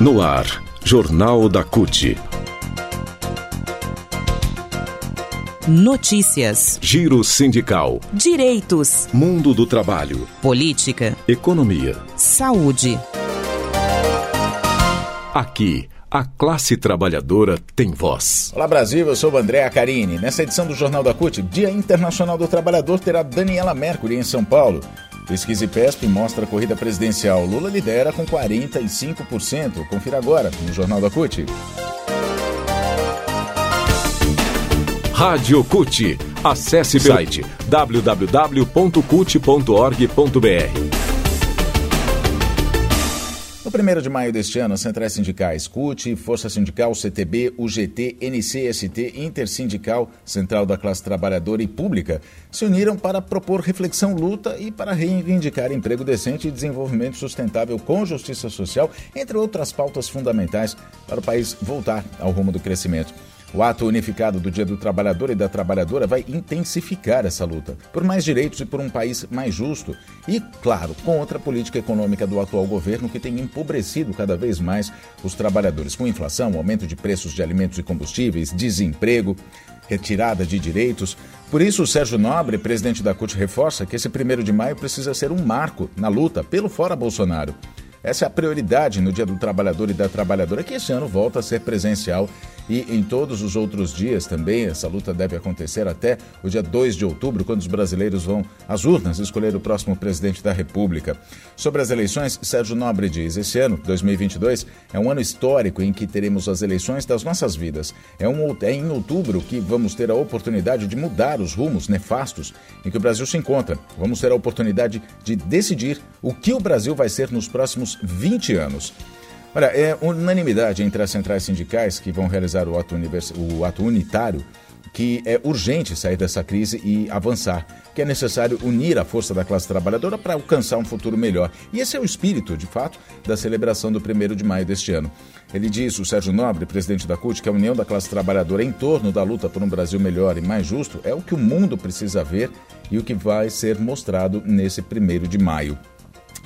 No ar, Jornal da CUT. Notícias. Giro sindical. Direitos. Mundo do trabalho. Política. Economia. Saúde. Aqui, a classe trabalhadora tem voz. Olá Brasil, eu sou o André Acarini. Nessa edição do Jornal da CUT, Dia Internacional do Trabalhador terá Daniela Mercury em São Paulo. Pesquisa IPESP mostra a corrida presidencial. Lula lidera com 45%. Confira agora no Jornal da CUT. Rádio CUT. Acesse o site www.cut.org.br. No 1 de maio deste ano, as centrais sindicais CUT, Força Sindical, CTB, UGT, NCST, Intersindical, Central da Classe Trabalhadora e Pública se uniram para propor reflexão, luta e para reivindicar emprego decente e desenvolvimento sustentável com justiça social, entre outras pautas fundamentais para o país voltar ao rumo do crescimento. O ato unificado do Dia do Trabalhador e da Trabalhadora vai intensificar essa luta por mais direitos e por um país mais justo. E, claro, contra a política econômica do atual governo que tem empobrecido cada vez mais os trabalhadores, com inflação, aumento de preços de alimentos e combustíveis, desemprego, retirada de direitos. Por isso, o Sérgio Nobre, presidente da CUT, reforça que esse primeiro de maio precisa ser um marco na luta pelo fora Bolsonaro. Essa é a prioridade no Dia do Trabalhador e da Trabalhadora, que esse ano volta a ser presencial e em todos os outros dias também. Essa luta deve acontecer até o dia 2 de outubro, quando os brasileiros vão às urnas escolher o próximo presidente da República. Sobre as eleições, Sérgio Nobre diz: esse ano, 2022, é um ano histórico em que teremos as eleições das nossas vidas. É, um, é em outubro que vamos ter a oportunidade de mudar os rumos nefastos em que o Brasil se encontra. Vamos ter a oportunidade de decidir o que o Brasil vai ser nos próximos próximos 20 anos. Olha, é unanimidade entre as centrais sindicais que vão realizar o ato, univers... o ato unitário que é urgente sair dessa crise e avançar, que é necessário unir a força da classe trabalhadora para alcançar um futuro melhor. E esse é o espírito, de fato, da celebração do 1 de maio deste ano. Ele diz, o Sérgio Nobre, presidente da CUT, que a união da classe trabalhadora em torno da luta por um Brasil melhor e mais justo é o que o mundo precisa ver e o que vai ser mostrado nesse 1 de maio.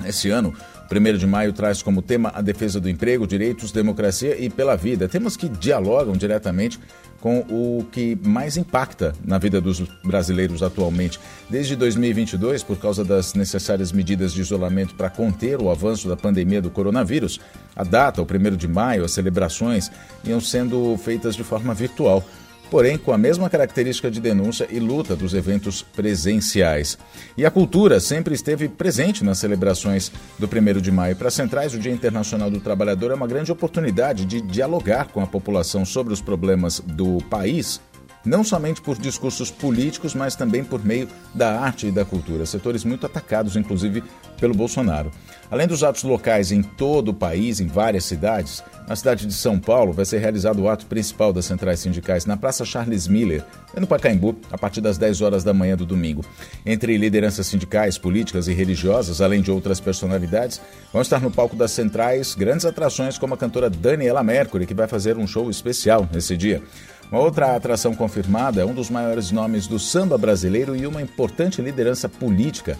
Esse ano, 1 de maio traz como tema a defesa do emprego, direitos, democracia e pela vida. Temas que dialogam diretamente com o que mais impacta na vida dos brasileiros atualmente. Desde 2022, por causa das necessárias medidas de isolamento para conter o avanço da pandemia do coronavírus, a data, o 1 de maio, as celebrações iam sendo feitas de forma virtual porém com a mesma característica de denúncia e luta dos eventos presenciais. E a cultura sempre esteve presente nas celebrações do 1 de maio. Para centrais, o Dia Internacional do Trabalhador é uma grande oportunidade de dialogar com a população sobre os problemas do país não somente por discursos políticos, mas também por meio da arte e da cultura, setores muito atacados, inclusive, pelo Bolsonaro. Além dos atos locais em todo o país, em várias cidades, na cidade de São Paulo vai ser realizado o ato principal das centrais sindicais na Praça Charles Miller, no Pacaembu, a partir das 10 horas da manhã do domingo. Entre lideranças sindicais, políticas e religiosas, além de outras personalidades, vão estar no palco das centrais grandes atrações como a cantora Daniela Mercury, que vai fazer um show especial nesse dia. Uma outra atração confirmada é um dos maiores nomes do samba brasileiro e uma importante liderança política.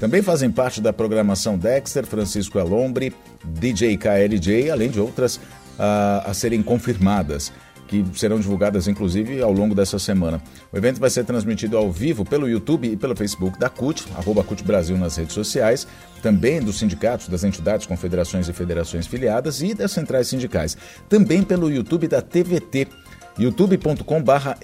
Também fazem parte da programação Dexter, Francisco Alombre, DJ KLJ, além de outras a, a serem confirmadas que serão divulgadas inclusive ao longo dessa semana. O evento vai ser transmitido ao vivo pelo YouTube e pelo Facebook da CUT, arroba CUT Brasil nas redes sociais, também dos sindicatos, das entidades, confederações e federações filiadas e das centrais sindicais. Também pelo YouTube da TVT, youtube.com/barra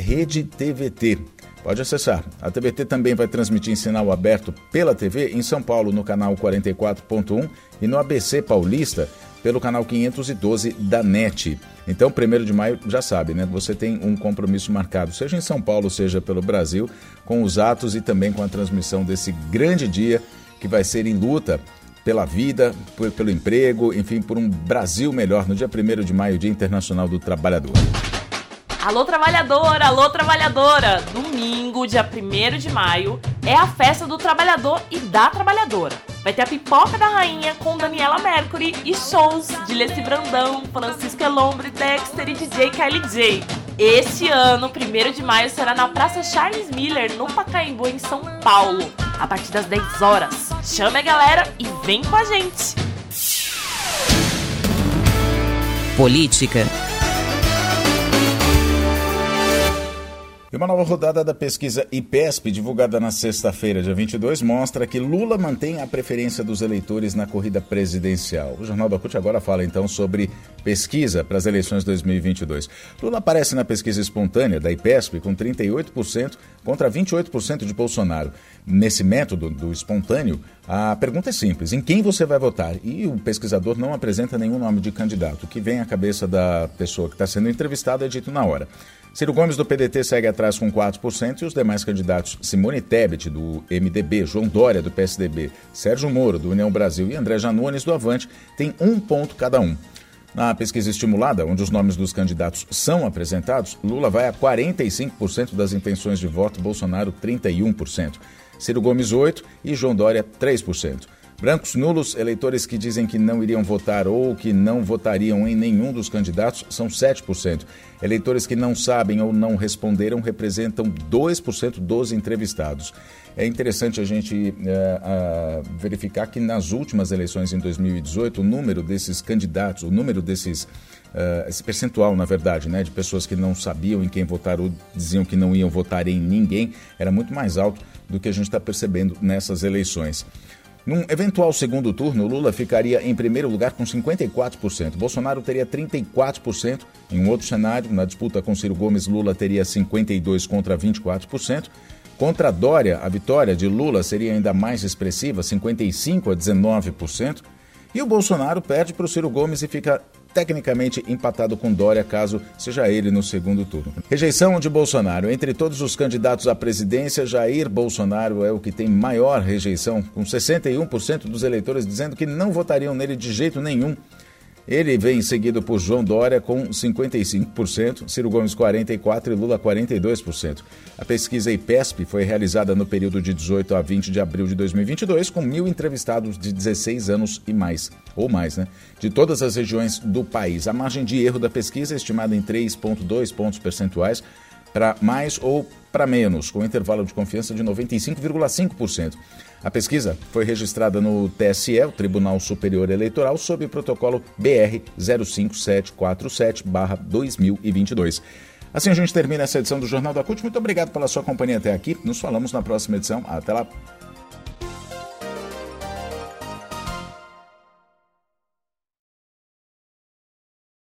TVT. Pode acessar. A TVT também vai transmitir em sinal aberto pela TV em São Paulo no canal 44.1 e no ABC Paulista pelo canal 512 da NET. Então, 1 de maio, já sabe, né? Você tem um compromisso marcado, seja em São Paulo, seja pelo Brasil, com os atos e também com a transmissão desse grande dia que vai ser em luta pela vida, pelo emprego, enfim, por um Brasil melhor no dia 1 de maio, Dia Internacional do Trabalhador. Alô, trabalhadora! Alô, trabalhadora! Domingo, dia 1 de maio, é a festa do trabalhador e da trabalhadora. Vai ter a pipoca da rainha com Daniela Mercury e shows de Leci Brandão, Francisco Elombre, Dexter e DJ Kylie J. Esse ano, 1 de maio, será na Praça Charles Miller, no Pacaembu, em São Paulo, a partir das 10 horas. Chame a galera e vem com a gente! Política. E uma nova rodada da pesquisa IPESP, divulgada na sexta-feira, dia 22, mostra que Lula mantém a preferência dos eleitores na corrida presidencial. O Jornal da CUT agora fala então sobre pesquisa para as eleições 2022. Lula aparece na pesquisa espontânea da IPESP com 38% contra 28% de Bolsonaro. Nesse método do espontâneo, a pergunta é simples: em quem você vai votar? E o pesquisador não apresenta nenhum nome de candidato. O que vem à cabeça da pessoa que está sendo entrevistada é dito na hora. Ciro Gomes do PDT segue atrás com 4% e os demais candidatos Simone Tebet do MDB, João Dória do PSDB, Sérgio Moro do União Brasil e André Janones do Avante têm um ponto cada um. Na pesquisa estimulada, onde os nomes dos candidatos são apresentados, Lula vai a 45% das intenções de voto, Bolsonaro 31%, Ciro Gomes 8% e João Dória 3%. Brancos nulos, eleitores que dizem que não iriam votar ou que não votariam em nenhum dos candidatos, são 7%. Eleitores que não sabem ou não responderam representam 2% dos entrevistados. É interessante a gente é, verificar que nas últimas eleições em 2018, o número desses candidatos, o número desses. Uh, esse percentual, na verdade, né, de pessoas que não sabiam em quem votar ou diziam que não iam votar em ninguém, era muito mais alto do que a gente está percebendo nessas eleições. Num eventual segundo turno, Lula ficaria em primeiro lugar com 54%. Bolsonaro teria 34%. Em um outro cenário, na disputa com Ciro Gomes, Lula teria 52% contra 24%. Contra Dória, a vitória de Lula seria ainda mais expressiva, 55% a 19%. E o Bolsonaro perde para o Ciro Gomes e fica tecnicamente empatado com Dória, caso seja ele no segundo turno. Rejeição de Bolsonaro. Entre todos os candidatos à presidência, Jair Bolsonaro é o que tem maior rejeição, com 61% dos eleitores dizendo que não votariam nele de jeito nenhum. Ele vem seguido por João Dória com 55%, Ciro Gomes 44% e Lula 42%. A pesquisa IPESP foi realizada no período de 18 a 20 de abril de 2022, com mil entrevistados de 16 anos e mais, ou mais, né? De todas as regiões do país. A margem de erro da pesquisa é estimada em 3,2 pontos percentuais para mais ou para menos, com intervalo de confiança de 95,5%. A pesquisa foi registrada no TSE, o Tribunal Superior Eleitoral, sob o protocolo BR 05747-2022. Assim a gente termina essa edição do Jornal da CUT. Muito obrigado pela sua companhia até aqui. Nos falamos na próxima edição. Até lá.